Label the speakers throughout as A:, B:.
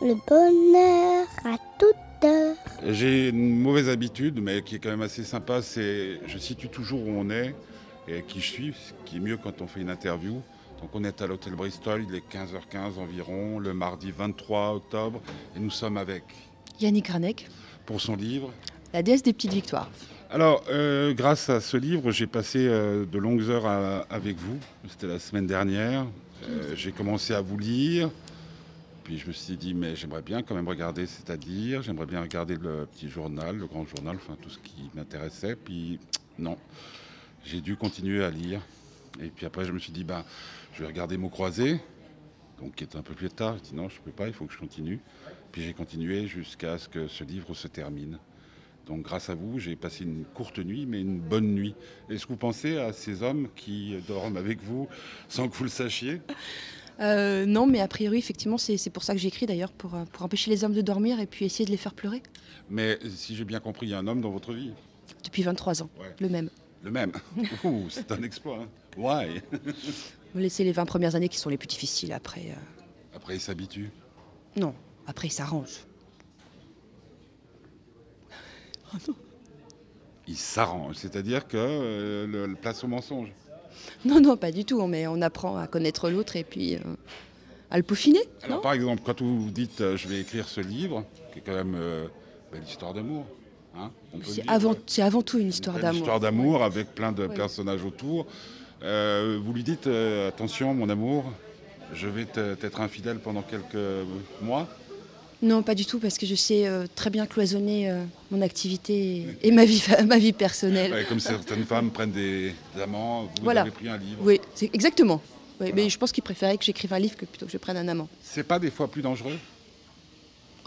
A: le bonheur à toute heure.
B: J'ai une mauvaise habitude, mais qui est quand même assez sympa, c'est je situe toujours où on est et qui je suis, ce qui est mieux quand on fait une interview. Donc on est à l'hôtel Bristol, il est 15h15 environ, le mardi 23 octobre, et nous sommes avec
C: Yannick Ranek,
B: pour son livre.
C: La déesse des petites victoires.
B: Alors, euh, grâce à ce livre, j'ai passé euh, de longues heures à- avec vous. C'était la semaine dernière. Euh, j'ai commencé à vous lire. Puis je me suis dit, mais j'aimerais bien quand même regarder, c'est-à-dire, j'aimerais bien regarder le petit journal, le grand journal, enfin tout ce qui m'intéressait. Puis non, j'ai dû continuer à lire. Et puis après, je me suis dit, ben, je vais regarder Mots croisés, donc qui est un peu plus tard. Je dis non, je ne peux pas, il faut que je continue. Puis j'ai continué jusqu'à ce que ce livre se termine. Donc grâce à vous, j'ai passé une courte nuit, mais une bonne nuit. Est-ce que vous pensez à ces hommes qui dorment avec vous sans que vous le sachiez?
C: Euh, non, mais a priori, effectivement, c'est pour ça que j'écris d'ailleurs, pour, euh, pour empêcher les hommes de dormir et puis essayer de les faire pleurer.
B: Mais si j'ai bien compris, il y a un homme dans votre vie.
C: Depuis 23 ans,
B: Ouais.
C: le même.
B: Le même. Ouh, c'est un exploit. Hein. Why?
C: Vous laissez les 20 premières années qui sont les plus difficiles. Après, euh,
B: Après, il s'habitue.
C: non, après, il s'arrange.
B: Il s'arrange. C'est-à-dire que euh, le, le place au mensonge.
C: Non, non, pas du tout. Mais on apprend à connaître l'autre et puis euh, à le peaufiner.
B: Alors, par exemple, quand vous dites euh, je vais écrire ce livre, qui est quand même euh, belle histoire d'amour. hein,
C: C'est avant, tout une histoire
B: Une
C: d'amour.
B: histoire d'amour avec plein de
C: Ouais.
B: personnages autour. Euh, vous lui dites attention, mon amour, je vais t'être infidèle pendant quelques mois.
C: Non, pas du tout, parce que je sais euh, très bien cloisonner euh, mon activité et, et ma, vie, ma vie personnelle.
B: Ouais, comme certaines femmes prennent des, des amants, vous
C: Voilà.
B: avez pris un livre.
C: Oui, c'est exactement. Oui,
B: Voilà.
C: Mais je pense qu'il préférait que j'écrive un livre que plutôt que je prenne un amant.
B: C'est pas des fois plus dangereux?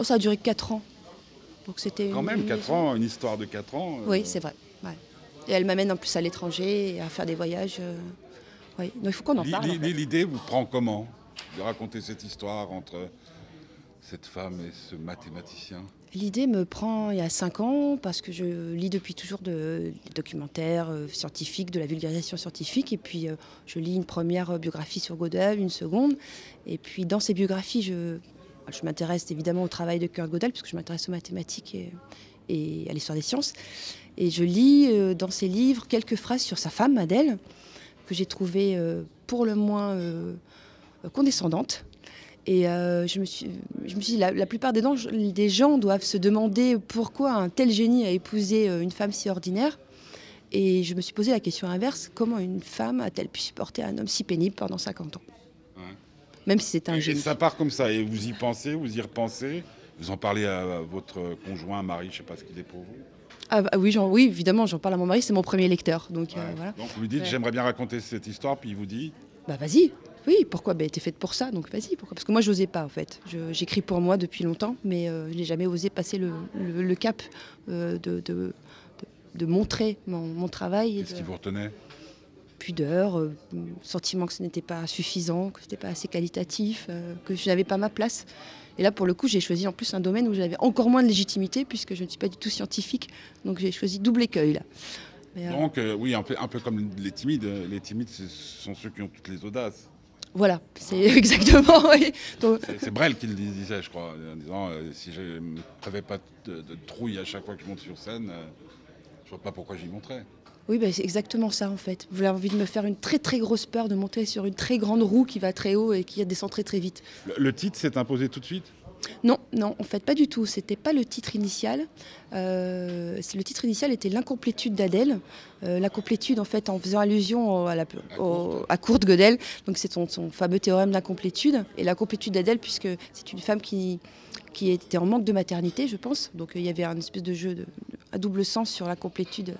C: Oh, ça a duré 4 ans. Donc c'était
B: Quand
C: une-
B: même,
C: une
B: 4
C: maison.
B: ans, une histoire de 4 ans. euh,
C: Oui, c'est vrai. ouais. Et elle m'amène en plus à l'étranger et à faire des voyages. euh, Oui, donc il faut qu'on en parle. en
B: l'i-
C: fait.
B: L'idée vous prend comment De raconter cette histoire entre cette femme et ce mathématicien
C: L'idée me prend il y a 5 ans parce que je lis depuis toujours de, des documentaires euh, scientifiques, de la vulgarisation scientifique. Et puis euh, je lis une première euh, biographie sur Gödel, une seconde. Et puis dans ces biographies, je, m'intéresse évidemment au travail de Kurt Gödel puisque je m'intéresse aux mathématiques et, à l'histoire des sciences. Et je lis dans ses livres quelques phrases sur sa femme, Adèle, que j'ai trouvées pour le moins condescendantes. Et euh, je, me suis, je me suis dit, la, la plupart des, gens- des gens doivent se demander pourquoi un tel génie a épousé euh, une femme si ordinaire. Et je me suis posé la question inverse, comment une femme a-t-elle pu supporter un homme si pénible pendant 50 ans?
B: Ouais.
C: Même si c'est un
B: Et
C: génie.
B: ça part comme ça, et vous y pensez, vous y repensez, vous en parlez à votre conjoint, mari, je sais pas ce qu'il est pour vous.
C: Ah, bah oui, oui, évidemment, j'en parle à mon mari, c'est mon premier lecteur. Donc euh,
B: Ouais.
C: voilà.
B: Donc vous lui dites,
C: Ouais.
B: j'aimerais bien raconter cette histoire, puis il vous dit,
C: Bah vas-y, oui, pourquoi? Bah, T'es faite pour ça, donc vas-y. Pourquoi? Parce que moi, je n'osais pas, en fait. J'écris pour moi depuis longtemps, mais euh, je n'ai jamais osé passer le, le- le cap euh, de, de, de- de montrer mon, mon travail.
B: qu'est-ce qui vous retenait?
C: Pudeur, euh, sentiment que ce n'était pas suffisant, que ce n'était pas assez qualitatif, que je n'avais pas ma place. Et là, pour le coup, j'ai choisi en plus un domaine où j'avais encore moins de légitimité, puisque je ne suis pas du tout scientifique. Donc j'ai choisi double écueil, là. Mais,
B: Donc oui, un peu, un peu comme les timides. Les timides, ce sont ceux qui ont toutes les audaces.
C: Voilà, c'est exactement. oui.
B: C'est- C'est Brel qui le disait, je crois, en disant, euh, si je ne prévais pas de, de trouille à chaque fois que je monte sur scène, euh, je vois pas pourquoi j'y monterais.
C: Oui, bah, c'est exactement ça en fait. Vous avez envie de me faire une très très grosse peur, de monter sur une très grande roue qui va très haut et qui descend très très vite.
B: Le, le titre s'est imposé tout de suite?
C: Non, non, en fait pas du tout. C'était pas le titre initial. Euh, le titre initial était l'incomplétude d'Adèle. Euh, l'incomplétude en fait en faisant allusion à, la, au- à Kurt Gödel. Donc c'est son, son fameux théorème d'incomplétude. Et l'incomplétude d'Adèle puisque c'est une femme qui qui était en manque de maternité, je pense. Donc euh, il y avait un espèce de jeu de, à double sens sur l'incomplétude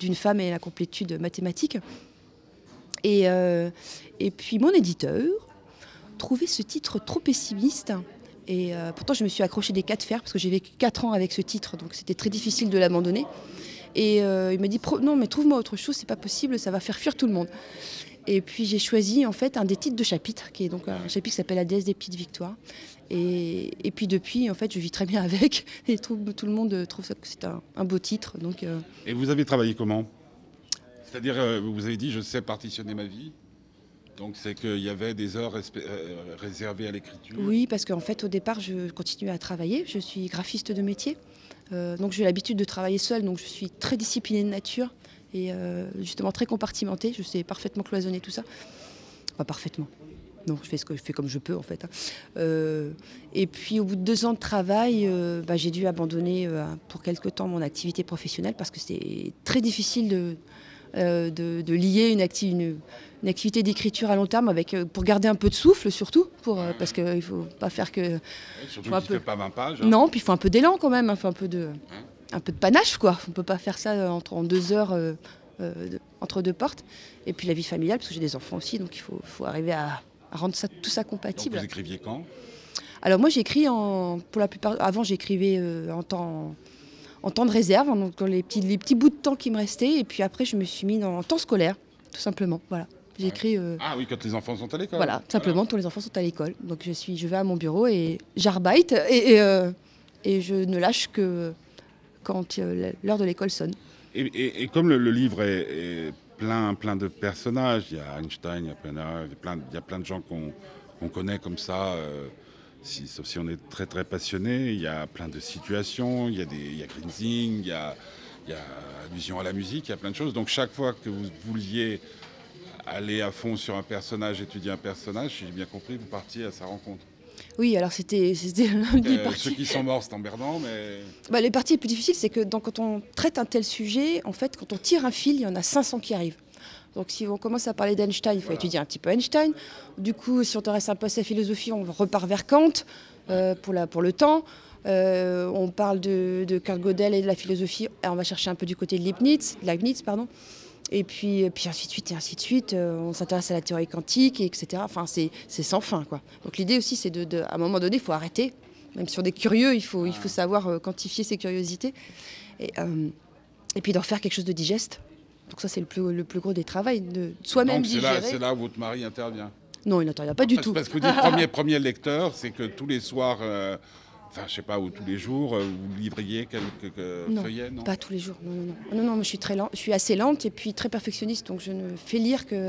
C: d'une femme et l'incomplétude mathématique. Et, euh, et puis mon éditeur trouvait ce titre trop pessimiste. Et euh, pourtant, je me suis accrochée des quatre fers parce que j'ai vécu quatre ans avec ce titre, donc c'était très difficile de l'abandonner. Et euh, il m'a dit non, mais trouve-moi autre chose, c'est pas possible, ça va faire fuir tout le monde. Et puis j'ai choisi en fait un des titres de chapitre, qui est donc un chapitre qui s'appelle La déesse des petites victoires. Et, et puis depuis, en fait, je vis très bien avec. Et tout, le monde trouve ça que c'est un, beau titre. Donc euh,
B: Et vous avez travaillé comment? C'est-à-dire, vous avez dit, je sais partitionner ma vie. Donc c'est qu'il y avait des heures euh, réservées à l'écriture.
C: Oui, parce qu'en fait, au départ, je continuais à travailler. Je suis graphiste de métier. Euh, donc j'ai l'habitude de travailler seule, donc je suis très disciplinée de nature et euh, justement très compartimentée. Je sais parfaitement cloisonner tout ça. Pas parfaitement. Non, je fais ce que je fais comme je peux en fait. hein. Et puis au bout de deux ans de travail, bah, j'ai dû abandonner pour quelque temps mon activité professionnelle parce que c'est très difficile de, lier une, acti- une- activité d'écriture à long terme avec euh, pour garder un peu de souffle surtout pour euh, parce qu'il ne faut pas faire que
B: Ouais, surtout
C: peu-
B: ne fait pas 20 pages. hein.
C: non, puis il faut un peu d'élan quand même, faut un peu de, un peu de panache quoi. On peut pas faire ça euh, entre, en deux heures euh, euh, de- entre deux portes. Et puis la vie familiale, parce que j'ai des enfants aussi, donc il faut, faut arriver à, à rendre ça, tout ça
B: Donc
C: compatible.
B: vous écriviez quand?
C: Alors moi j'écris en, pour la plupart, avant j'écrivais euh, en temps, en temps de réserve, hein, donc dans les petits, les petits bouts de temps qui me restaient, et puis après je me suis mis dans en temps scolaire, tout simplement. Voilà, j'écris. euh,
B: Ah oui, quand les enfants sont à l'école.
C: voilà, tout simplement, tous les enfants sont à l'école. Donc je, suis, je vais à mon bureau et j'arbeite et, et, euh, et je ne lâche que quand euh, l'heure de l'école sonne.
B: Et, et- comme le, le livre est, est plein, plein de personnages, il y a Einstein, il y a plein, il y a plein, de gens qu'on qu'on connaît comme ça, euh, si, sauf si on est très très passionné, il y a plein de situations, il y a, des, il y a Grinzing, il y a, il y a allusion à la musique, il y a plein de choses. Donc chaque fois que vous vouliez aller à fond sur un personnage, étudier un personnage, si j'ai bien compris, vous partiez à sa rencontre.
C: Oui, alors c'était
B: Euh, ceux qui sont morts, c'est emmerdant, mais...
C: Bah, les parties les plus difficiles, c'est que dans- quand on traite un tel sujet, en fait, quand on tire un fil, il y en a 500 qui arrivent. Donc si on commence à parler d'Einstein, il faut étudier un petit peu Einstein. Du coup, si on intéresse un peu à sa philosophie, on repart vers Kant euh, pour, la, pour le temps. Euh, on parle de, de Kurt Gödel et de la philosophie, et on va chercher un peu du côté de Leibniz, Leibniz pardon. Et puis, et puis ainsi de suite, et ainsi de suite. Euh, on s'intéresse à la théorie quantique, et etc. Enfin, c'est sans fin. Quoi. Donc l'idée aussi, c'est de, de- à un moment donné, il faut arrêter. Même si on est curieux, il faut, il faut savoir euh, quantifier ses curiosités. Et, euh, et puis d'en faire quelque chose de digeste. Donc ça, c'est le plus, le plus gros des travaux, de soi-même
B: Donc c'est là, où votre mari intervient.
C: Non, il n'intervient pas du
B: parce,
C: tout.
B: Parce que vous dites premier, premier lecteur, c'est que tous les soirs, euh, enfin je sais pas, ou tous les jours, euh, vous livriez quelques
C: Non,
B: feuillets, non
C: Pas tous les jours, non, non, non. Non, non, moi, je suis très lente, je suis assez lente et puis très perfectionniste, donc je ne fais lire que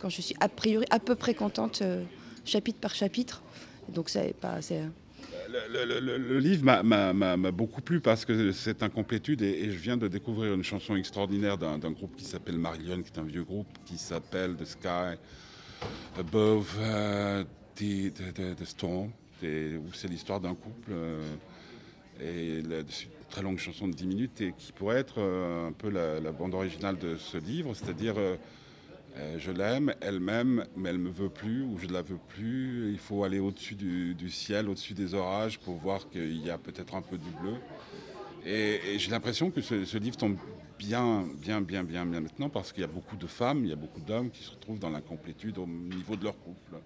C: quand je suis a priori à peu près contente, euh, chapitre par chapitre. Donc c'est pas, c'est
B: le, le- le- le livre m'a- beaucoup plu parce que c'est incomplétude et, et je viens de découvrir une chanson extraordinaire d'un groupe qui s'appelle Marillion, qui est un vieux groupe, qui s'appelle The Sky Above euh, the, the- the- the Storm, où c'est l'histoire d'un couple. euh, et c'est une très longue chanson de 10 minutes et qui pourrait être euh, un peu la, bande originale de ce livre, c'est-à-dire euh, je l'aime, elle m'aime, mais elle me veut plus ou je ne la veux plus. Il faut aller au-dessus du, ciel, au-dessus des orages pour voir qu'il y a peut-être un peu du bleu. Et, et j'ai l'impression que ce, ce livre tombe bien, bien, bien, bien, bien maintenant parce qu'il y a beaucoup de femmes, il y a beaucoup d'hommes qui se retrouvent dans l'incomplétude au niveau de leur couple.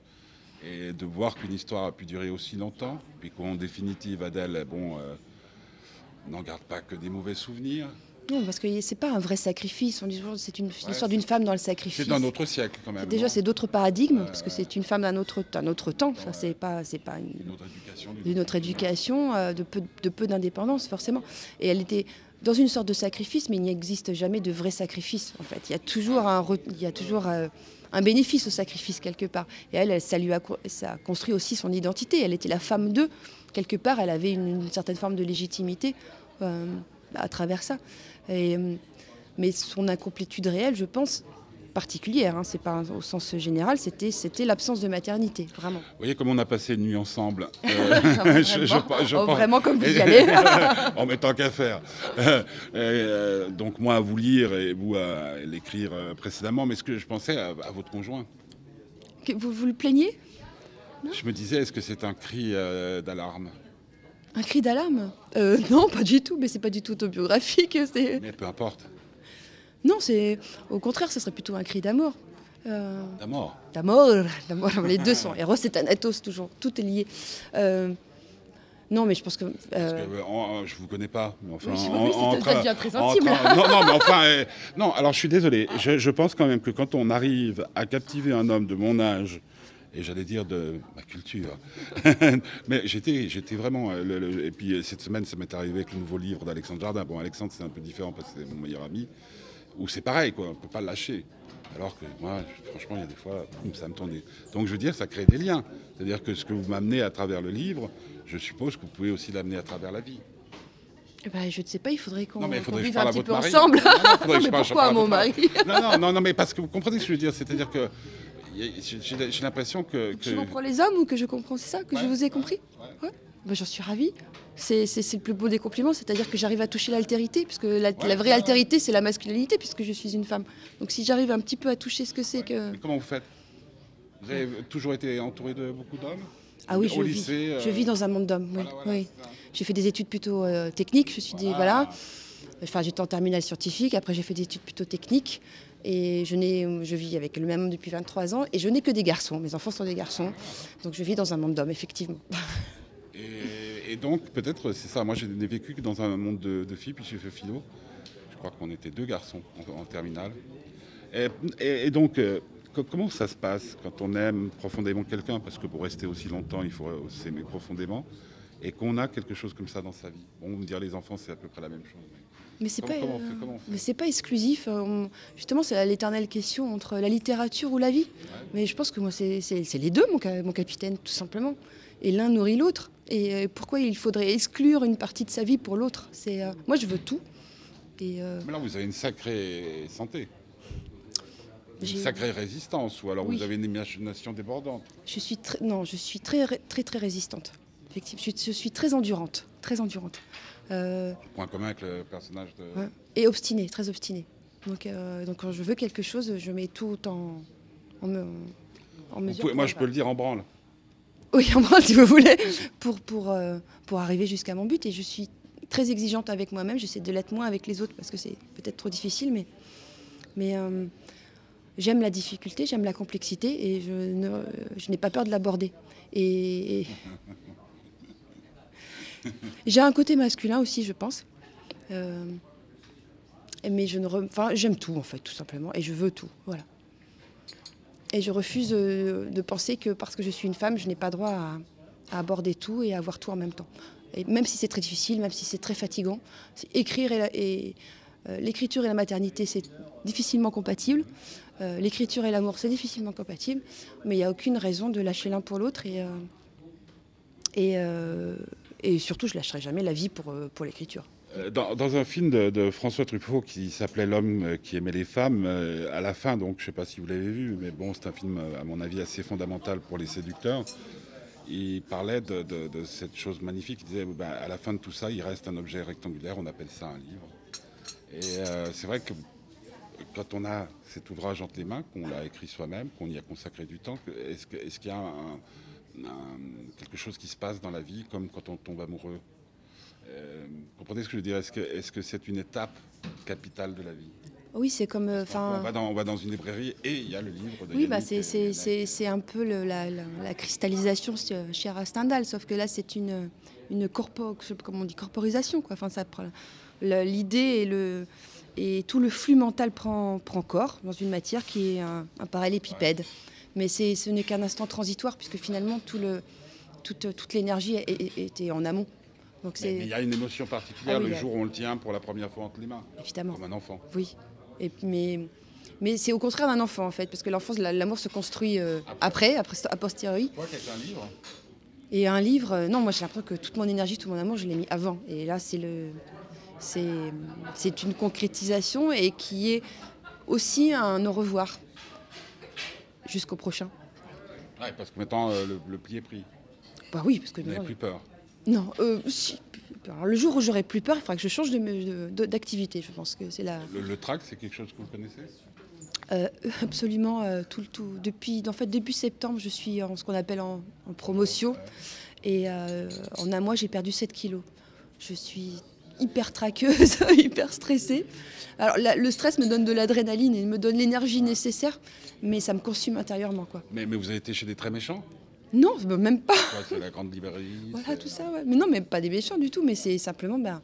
B: Et de voir qu'une histoire a pu durer aussi longtemps, puis qu'en définitive, Adèle, bon, euh, n'en garde pas que des mauvais souvenirs.
C: non parce que c'est pas un vrai sacrifice. On dit toujours c'est une l'histoire
B: c'est-
C: d'une femme dans le sacrifice.
B: C'est d'un autre siècle quand même.
C: Déjà, c'est d'autres paradigmes, parce que c'est une femme d'un autre, d'un autre temps. C'est pas, c'est pas une,
B: Une autre éducation. d'une
C: autre éducation, euh, de peu, de peu d'indépendance forcément. Et elle était dans une sorte de sacrifice, mais il n'existe jamais de vrai sacrifice en fait. Il y a toujours un, il y a toujours euh, un bénéfice au sacrifice quelque part. Et elle, ça lui a, ça a construit aussi son identité. Elle était la femme d'eux. Quelque part, elle avait une, certaine forme de légitimité euh, à travers ça. Euh, mais son incomplétude réelle, je pense, particulière, hein, c'est pas au sens général, c'était, c'était l'absence de maternité, vraiment.
B: Vous voyez comme on a passé une nuit ensemble. Euh, je- je-
C: Vraiment,
B: je
C: oh,
B: pense-
C: vraiment comme vous y allez.
B: en mettant qu'à faire. Euh, donc moi à vous lire et vous à l'écrire euh, précédemment, mais ce que je pensais à, à votre conjoint.
C: Que vous, vous le plaignez
B: Je me disais, est-ce que c'est un cri euh, d'alarme?
C: Un cri d'alarme? Euh, Non, pas du tout, mais c'est pas du tout autobiographique. c'est-
B: Mais peu importe,
C: Non, c'est au contraire, ce serait plutôt un cri d'amour. Euh,
B: d'amour.
C: d'amour, d'amour, les deux sont. Eros et Thanatos, toujours, tout est lié. Euh, non, mais je pense que.
B: Parce
C: euh,
B: que, euh, en- je vous connais pas. mais Enfin,
C: Oui,
B: en- entre-
C: très
B: entre-
C: intime.
B: non, non, mais enfin, euh, non. Alors, je suis désolé. Je, je pense quand même que quand on arrive à captiver un homme de mon âge, et j'allais dire de ma culture, mais j'étais, j'étais vraiment. le- le- et puis cette semaine, ça m'est arrivé avec le nouveau livre d'Alexandre Jardin. Bon, Alexandre, c'est un peu différent parce que c'est mon meilleur ami. Ou c'est pareil, quoi, on ne peut pas le lâcher. Alors que moi, franchement, il y a des fois, ça me tournait. Donc je veux dire, ça crée des liens. C'est-à-dire que ce que vous m'amenez à travers le livre, je suppose que vous pouvez aussi l'amener à travers la vie.
C: Ben, je ne sais pas, il faudrait qu'on
B: je
C: vive un petit peu
B: mari.
C: ensemble.
B: Non, non,
C: Non,
B: je
C: mais
B: je
C: pourquoi à mon mari
B: Non, non, non, mais parce que vous comprenez ce que je veux dire. C'est-à-dire que j'ai l'impression que.
C: Tu
B: que-
C: comprends les hommes ou que je comprends, c'est ça Que je vous ai compris
B: Ouais.
C: Ouais. J'en suis ravie. C'est le plus beau des compliments, c'est-à-dire que j'arrive à toucher l'altérité, puisque la, la vraie
B: ouais,
C: altérité, c'est la masculinité, puisque je suis une femme. Donc si j'arrive un petit peu à toucher ce que c'est que...
B: Mais comment vous faites? Vous avez toujours été entouré de beaucoup d'hommes?
C: Ah oui, je vis,
B: lycée, euh,
C: je vis dans un monde d'hommes, oui.
B: voilà, voilà,
C: oui. J'ai fait des études plutôt euh, techniques, je suis dit, voilà. Enfin, j'étais en terminale scientifique, après j'ai fait des études plutôt techniques. Et je, n'ai- je vis avec le même homme depuis 23 ans et je n'ai que des garçons. Mes enfants sont des garçons. Donc je vis dans un monde d'hommes, effectivement.
B: Et, donc, peut-être, c'est ça. Moi, je n'ai vécu que dans un monde de, filles, puis j'ai fait philo. Je crois qu'on était deux garçons en, terminale. Et, donc, euh, co- comment ça se passe quand on aime profondément quelqu'un? Parce que pour rester aussi longtemps, il faut s'aimer profondément. Et qu'on a quelque chose comme ça dans sa vie. Bon, vous me dire les enfants, c'est à peu près la même chose. Mais
C: c'est pas, euh, mais c'est pas exclusif. euh, on- Justement, c'est l'éternelle question entre la littérature ou la vie. Mais je pense que moi, c'est les deux, mon, ca- mon capitaine, tout simplement. Et l'un nourrit l'autre. Et euh, pourquoi il faudrait exclure une partie de sa vie pour l'autre? C'est euh, Moi, je veux tout. Et
B: Mais là, vous avez une sacrée santé. Une sacrée résistance, ou alors
C: Oui.
B: vous avez une imagination débordante.
C: je suis non, je suis très, très, très résistante. Effectivement, je suis très endurante, très endurante. Euh,
B: Point commun avec le personnage de.
C: Ouais. Et obstinée, très obstinée. Donc, euh, donc quand je veux quelque chose, je mets tout en, en, me- en
B: Vous
C: mesure.
B: pouvez-
C: pour
B: moi, je peux le dire en branle.
C: Oui, en bras, si vous voulez, pour, pour, euh, pour arriver jusqu'à mon but. Et je suis très exigeante avec moi-même. J'essaie de l'être moins avec les autres parce que c'est peut-être trop difficile, mais, mais euh, j'aime la difficulté, j'aime la complexité et je, ne- je n'ai pas peur de l'aborder. Et, et- j'ai un côté masculin aussi, je pense. Euh, mais je ne, enfin, j'aime tout en fait, tout simplement, et je veux tout, voilà. Et je refuse euh, de penser que parce que je suis une femme, je n'ai pas droit à, aborder tout et à avoir tout en même temps. Même si c'est très difficile, même si c'est très fatigant, écrire et, euh, l'écriture et la maternité, c'est difficilement compatible. L'écriture et l'amour, c'est difficilement compatible. Mais il n'y a aucune raison de lâcher l'un pour l'autre. Et, et, et surtout, je lâcherai jamais la vie pour, euh, pour l'écriture.
B: Euh, Dans, un film de, François Truffaut qui s'appelait L'homme euh, qui aimait les femmes, à la fin, donc je ne sais pas si vous l'avez vu, mais bon, c'est un film à mon avis assez fondamental pour les séducteurs. Il parlait de, cette chose magnifique. Il disait, ben, à la fin de tout ça, il reste un objet rectangulaire. On appelle ça un livre. Et c'est vrai que quand on a cet ouvrage entre les mains, qu'on l'a écrit soi-même, qu'on y a consacré du temps, est-ce qu'il y a un- quelque chose qui se passe dans la vie, comme quand on tombe amoureux euh, comprenez ce que je veux dire? Est-ce que c'est une étape capitale de la vie?
C: Oui, c'est comme. euh,
B: on, va dans, on va dans une librairie et il y a le livre de
C: Oui, bah c'est- un peu le- la, la- la cristallisation chez Stendhal, sauf que là, c'est une, une corpo, je sais pas comment on dit, corporisation. Quoi. Enfin, ça prend le- l'idée et, le, et tout le flux mental prend, prend corps dans une matière qui est un, un parallélépipède. Mais ce n'est qu'un instant transitoire, puisque finalement, tout le, toute, toute l'énergie était en amont. Donc
B: Mais mais il y a une émotion particulière
C: Ah oui,
B: le
C: là.
B: jour où on le tient pour la première fois entre les mains,
C: évidemment.
B: comme un enfant.
C: Oui. Et, mais mais c'est au contraire d'un enfant, en fait, parce que l'enfance, la- l'amour se construit euh, après, après, a posteriori.
B: Un livre?
C: Et un livre, euh, non, moi j'ai l'impression que toute mon énergie, tout mon amour, je l'ai mis avant. Et là, c'est le, c'est, c'est une concrétisation et qui est aussi un au revoir jusqu'au prochain.
B: Ouais, parce que maintenant euh, le, le pli est pris.
C: Bah oui, parce que
B: Vous n'avez plus peur.
C: non, euh, si. Alors, le jour où j'aurai plus peur, il faudra que je change de, me- de- d'activité. Je pense que c'est la,
B: Le, le trac, c'est quelque chose que vous connaissez?
C: Euh, absolument euh, tout le tout. Depuis, en fait, début septembre, je suis en ce qu'on appelle en, en promotion. Et euh, en un mois, j'ai perdu 7 kilos. Je suis hyper traqueuse, hyper stressée. Alors, la- le stress me donne de l'adrénaline et me donne l'énergie nécessaire, mais ça me consume intérieurement. Quoi.
B: mais, mais vous avez été chez des très méchants?
C: Non, bah, même pas.
B: C'est la grande librairie
C: Voilà, tout ça. ouais. Mais non, mais pas des méchants du tout, mais c'est simplement ben,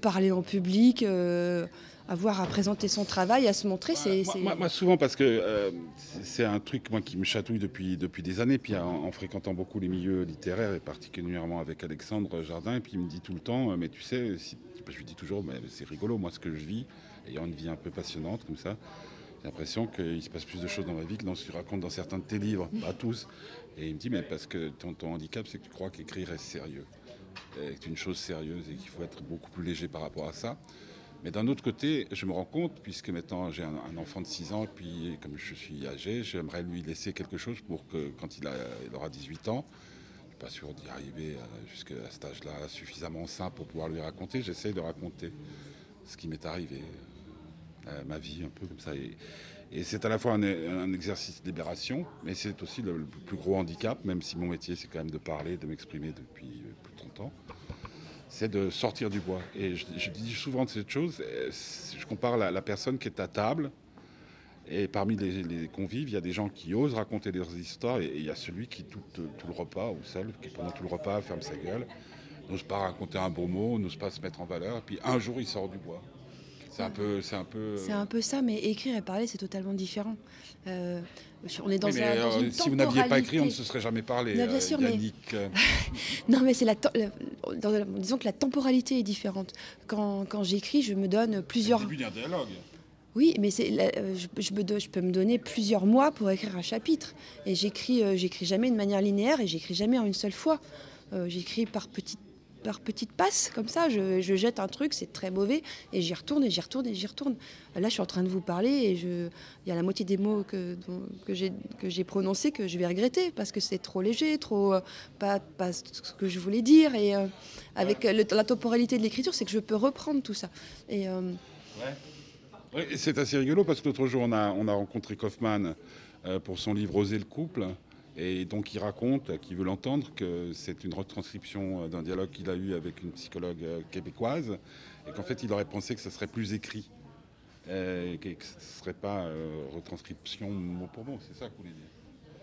C: parler en public, euh, avoir à présenter son travail, à se montrer. c'est
B: Moi,
C: c'est-
B: moi- moi, souvent, parce que euh, c'est- un truc moi, qui me chatouille depuis, depuis des années, puis en, en fréquentant beaucoup les milieux littéraires, et particulièrement avec Alexandre Jardin, et puis il me dit tout le temps, euh, mais tu sais, si- je lui dis toujours, mais c'est rigolo, moi ce que je vis, ayant une vie un peu passionnante comme ça, j'ai l'impression qu'il se passe plus de choses dans ma vie que dans ce que tu racontes dans certains de tes livres, pas tous. Et il me dit, mais parce que ton, ton handicap, c'est que tu crois qu'écrire est sérieux, est une chose sérieuse et qu'il faut être beaucoup plus léger par rapport à ça. Mais d'un autre côté, je me rends compte, puisque maintenant j'ai un, enfant de 6 ans, et puis comme je suis âgé, j'aimerais lui laisser quelque chose pour que quand il, aura 18 ans, je suis pas sûr d'y arriver euh, jusqu'à cet âge-là suffisamment sain pour pouvoir lui raconter. J'essaye de raconter ce qui m'est arrivé, euh, ma vie un peu comme ça. Et, c'est à la fois un, exercice de libération, mais c'est aussi le, le plus gros handicap, même si mon métier c'est quand même de parler, de m'exprimer depuis euh, plus de 30 ans c'est de sortir du bois. Et je, dis souvent de cette chose, euh, je compare la, la personne qui est à table, et parmi les, convives, il y a des gens qui osent raconter leurs histoires, et, et il y a celui qui, tout, tout le repas, ou celle qui, pendant tout le repas, ferme sa gueule, n'ose pas raconter un beau mot, n'ose pas se mettre en valeur, et puis un jour, il sort du bois. C'est un peu... C'est un peu,
C: C'est un peu ça, mais écrire et parler, c'est totatalement différent. Euh, on est dans,
B: Oui, mais,
C: un- dans une
B: si vous n'aviez pas écrit, on ne se serait jamais parlé,
C: Non, bien
B: euh,
C: sûr, mais-
B: Yannick. euh,
C: Non, mais c'est la, la- disons que la temporalité est différente. Quand, quand j'écris, je me donne
B: c'est le
C: plusieurs.
B: début d'un dialogue.
C: Oui, mais c'est euh, je, je me je peux me donner plusieurs mois pour écrire un chapitre. Et j'écris, j'écris jamais de manière linéaire et j'écris jamais en une seule fois. Euh, j'écris par petites par petites passes, comme ça, je, je jette un truc, c'est très mauvais, et j'y retourne, et j'y retourne, et j'y retourne. Là, je suis en train de vous parler, et je, il y a la moitié des mots que, que j'ai que j'ai prononcés que je vais regretter, parce que c'est trop léger, trop euh, pas, pas ce que je voulais dire. Et euh, avec le- la temporalité de l'écriture, c'est que je peux reprendre tout ça. Et euh,
B: Oui, et c'est assez rigolo parce que l'autre jour, on a, on a rencontré Kaufman euh, pour son livre Oser le couple. Et donc, il raconte, qui veut l'entendre, que c'est une retranscription d'un dialogue qu'il a eu avec une psychologue euh, québécoise. Et qu'en fait, il aurait pensé que ça serait plus écrit. euh, Et que ce ne serait pas euh, retranscription mot pour mot. C'est ça que vous voulez dire?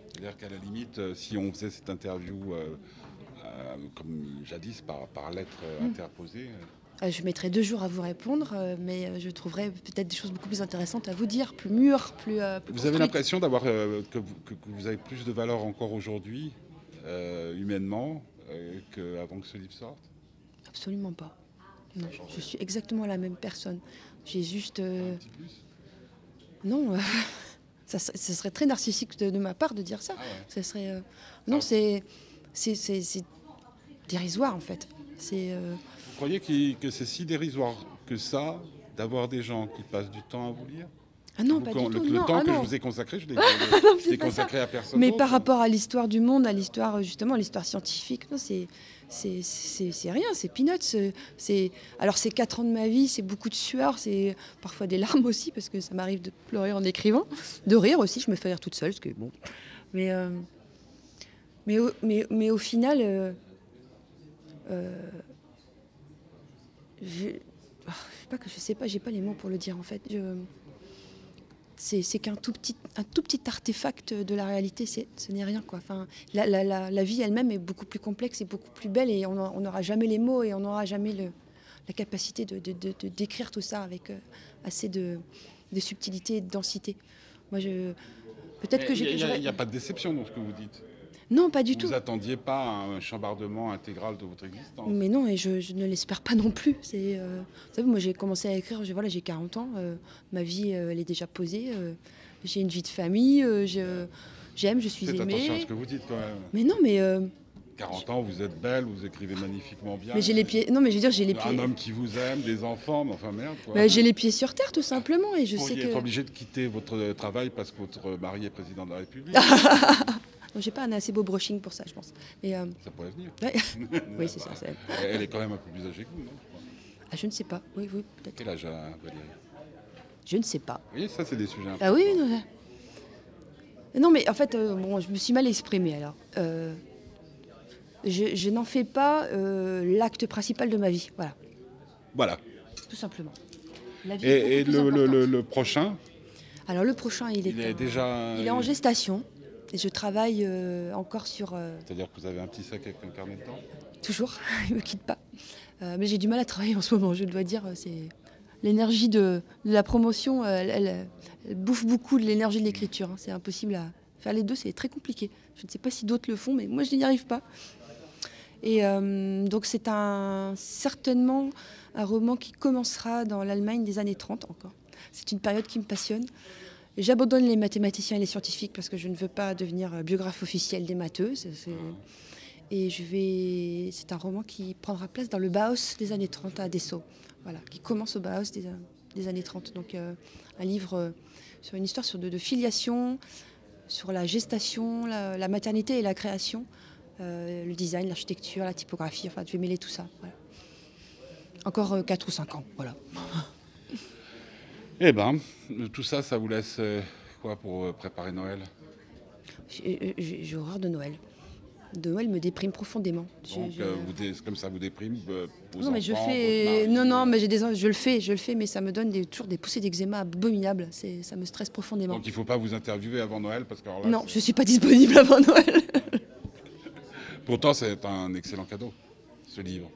B: C'est-à-dire qu'à la limite, si on faisait cette interview euh, euh, comme jadis par, par lettre euh, interposée,
C: Je mettrai deux jours à vous répondre, euh, mais euh, je trouverai peut-être des choses beaucoup plus intéressantes à vous dire, plus mûres, plus. euh, plus
B: Vous avez l'impression d'avoir euh, que, vous, que- que vous avez plus de valeur encore aujourd'hui, euh, humainement, euh, qu'avant que ce livre sorte?
C: Absolument pas. Non, je suis exactement la même personne. J'ai juste. euh, non, euh, ça, serait- ce serait très narcissique de, de ma part de dire ça.
B: Ah ouais.
C: Ça serait. euh, non, c'est c'est c'est- c'est dérisoire en fait. C'est. Euh,
B: Vous croyez que c'est si dérisoire que ça, d'avoir des gens qui passent du temps à vous lire?
C: Ah non,
B: Vous,
C: pas
B: quand-
C: du
B: le,
C: tout.
B: le
C: non,
B: temps
C: ah
B: que
C: non.
B: je vous ai consacré, je l'ai
C: ça.
B: consacré à personne.
C: Mais par rapport à l'histoire du monde, à l'histoire euh, justement, à l'histoire scientifique, non, c'est c'est- rien, c'est peanuts. c'est- C'est alors c'est quatre ans de ma vie, c'est beaucoup de sueur, c'est parfois des larmes aussi parce que ça m'arrive de pleurer en écrivant, de rire aussi, je me fais rire toute seule, parce que bon. Mais euh, mais, au, mais mais au final, euh, euh, je, sais pas que je sais pas, j'ai pas les mots pour le dire en fait. Je, c'est qu'un tout petit, un tout petit artefact de la réalité, ce n'est rien. Quoi. Enfin, la, la- la- la vie elle-même est beaucoup plus complexe et beaucoup plus belle et on n'aura jamais les mots et on n'aura jamais le, la capacité de, de- de- de décrire tout ça avec euh, assez de, subtilité et de densité. Moi, je peut-être que j'ai.
B: Il n'y a pas de déception dans ce que vous dites.
C: Non, pas du
B: vous
C: tout.
B: attendiez pas un chambardement intégral de votre existence?
C: Mais non, et je, je ne l'espère pas non plus. C'est, euh, vous savez, moi j'ai commencé à écrire, j'ai, voilà, j'ai 40 ans, euh, ma vie euh, elle est déjà posée, j'ai une vie de famille, j'aime, je suis
B: Faites attention à
C: aimée.
B: ce que vous dites quand même.
C: Mais non, mais, euh,
B: 40 ans, vous êtes belle, vous écrivez magnifiquement bien.
C: mais j'ai les pieds. Non, mais je veux dire, j'ai les
B: Un
C: pieds.
B: homme qui vous aime, des enfants, mais enfin merde. Quoi.
C: Bah, j'ai les pieds sur terre, tout simplement, et je
B: Vous
C: sais que.
B: être obligé de quitter votre travail parce que votre mari est président de la République.
C: Non, j'ai pas un assez beau brushing pour ça, je pense. Mais euh,
B: ça pourrait venir.
C: ouais. oui, c'est ça.
B: Elle est quand même un peu plus âgée que vous, non.
C: Ah, je ne sais pas. Oui, oui, peut-être.
B: Quel âge a Valérie?
C: Je ne sais pas.
B: Voyez, ça, c'est des sujets
C: Ah oui, oui, non. Non, mais en fait, euh, bon, je me suis mal exprimée alors. Euh, je je n'en fais pas euh, l'acte principal de ma vie. Voilà,
B: Voilà.
C: tout simplement. La vie est
B: Et, le, le- le-
C: importante.
B: le prochain,
C: Alors le prochain, il est,
B: il est
C: en-
B: déjà.
C: il est en gestation. Et je travaille euh, encore sur. euh,
B: C'est-à-dire que vous avez un petit sac avec un carnet de temps?
C: Toujours, il me quitte pas. Euh, mais j'ai du mal à travailler en ce moment, je dois dire. C'est l'énergie de, de la promotion, elle, elle- elle bouffe beaucoup de l'énergie de l'écriture. hein. C'est impossible à faire les deux, c'est très compliqué. Je ne sais pas si d'autres le font, mais moi je n'y arrive pas. Et donc c'est un, certainement un roman qui commencera dans l'Allemagne des années 30 encore. C'est une période qui me passionne. J'abandonne les mathématiciens et les scientifiques parce que je ne veux pas devenir biographe officiel des matheux. c'est- c'est- Et je vais. C'est un roman qui prendra place dans le Bauhaus des années 30 à Dessau. Voilà, qui commence au Bauhaus des, des années 30. Donc euh, un livre euh, sur une histoire sur de, de filiation, sur la gestation, la, la maternité et la création, euh, le design, l'architecture, la typographie. Enfin, je vais mêler tout ça. voilà. Encore 4 ou 5 ans. Voilà.
B: Eh ben, tout ça, ça vous laisse euh, quoi pour euh, préparer Noël?
C: J'ai j'ai- horreur de Noël. De Noël me déprime profondément.
B: Donc,
C: j'ai-
B: euh, vous dé- comme ça vous déprime euh, vos
C: Non mais je fais non non
B: euh,
C: mais j'ai des je le fais je le fais mais ça me donne des, toujours des poussées d'eczéma abominables c'est ça me stresse profondément.
B: Donc il ne faut pas vous interviewer avant Noël parce que alors là,
C: non je suis pas disponible avant Noël.
B: pourtant c'est un excellent cadeau, ce livre.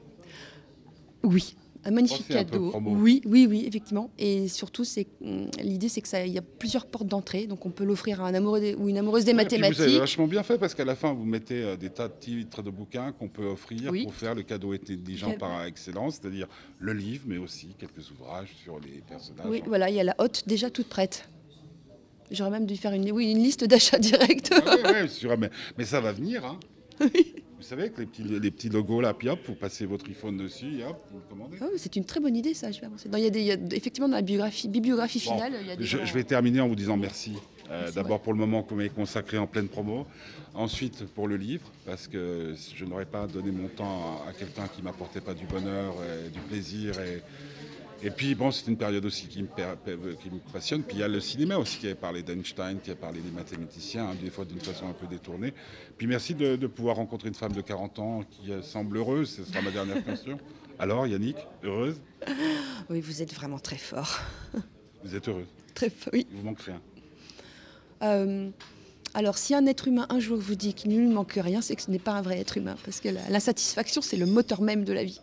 C: Oui un magnifique
B: un
C: cadeau. Oui oui oui effectivement et surtout c'est hum, l'idée c'est que ça il y a plusieurs portes d'entrée donc on peut l'offrir à un amoureux des- ou une amoureuse des
B: puis Vous avez
C: mathématiques.
B: vachement bien fait parce qu'à la fin vous mettez euh, des tas de titres de bouquins qu'on peut offrir
C: Oui.
B: pour faire le cadeau intelligent
C: Quel-
B: par excellence, c'est-à-dire le livre, mais aussi quelques ouvrages sur les personnages.
C: Oui voilà il y a la hotte déjà toute prête. J'aurais même dû faire une oui une liste d'achats direct.
B: Ah ouais, ouais, sûr, mais, mais ça va venir. Hein. Vous savez, avec les petits, les petits logos là, puis hop, vous passez votre iPhone dessus, et hop, vous le commandez.
C: Ah oui, c'est une très bonne idée ça je vais avancer. Non, il y a des il y a- effectivement dans la biographie bibliographie
B: Bon,
C: finale il y a des
B: Je,
C: gens-
B: je vais terminer en vous disant merci. Euh, D'abord pour le moment vous m'avez consacré en pleine promo. Ensuite pour le livre, parce que je n'aurais pas donné mon temps à, à quelqu'un qui m'apportait pas du bonheur, et du plaisir. Et, et puis bon, c'est une période aussi qui me, per- qui me passionne. Puis il y a le cinéma aussi qui a parlé d'Einstein, qui a parlé des mathématiciens, hein, des fois d'une façon un peu détournée. Puis merci de, de pouvoir rencontrer une femme de 40 ans qui euh, semble heureuse. Ce sera ma dernière question. Alors Yannick, heureuse?
C: Oui, vous êtes vraiment très fort.
B: Vous êtes heureuse?
C: Très fort, oui.
B: Il vous manque rien
C: Euh, alors, si un être humain un jour vous dit qu'il ne lui manque rien, c'est que ce n'est pas un vrai être humain. Parce que la- l'insatisfaction, c'est le moteur même de la vie.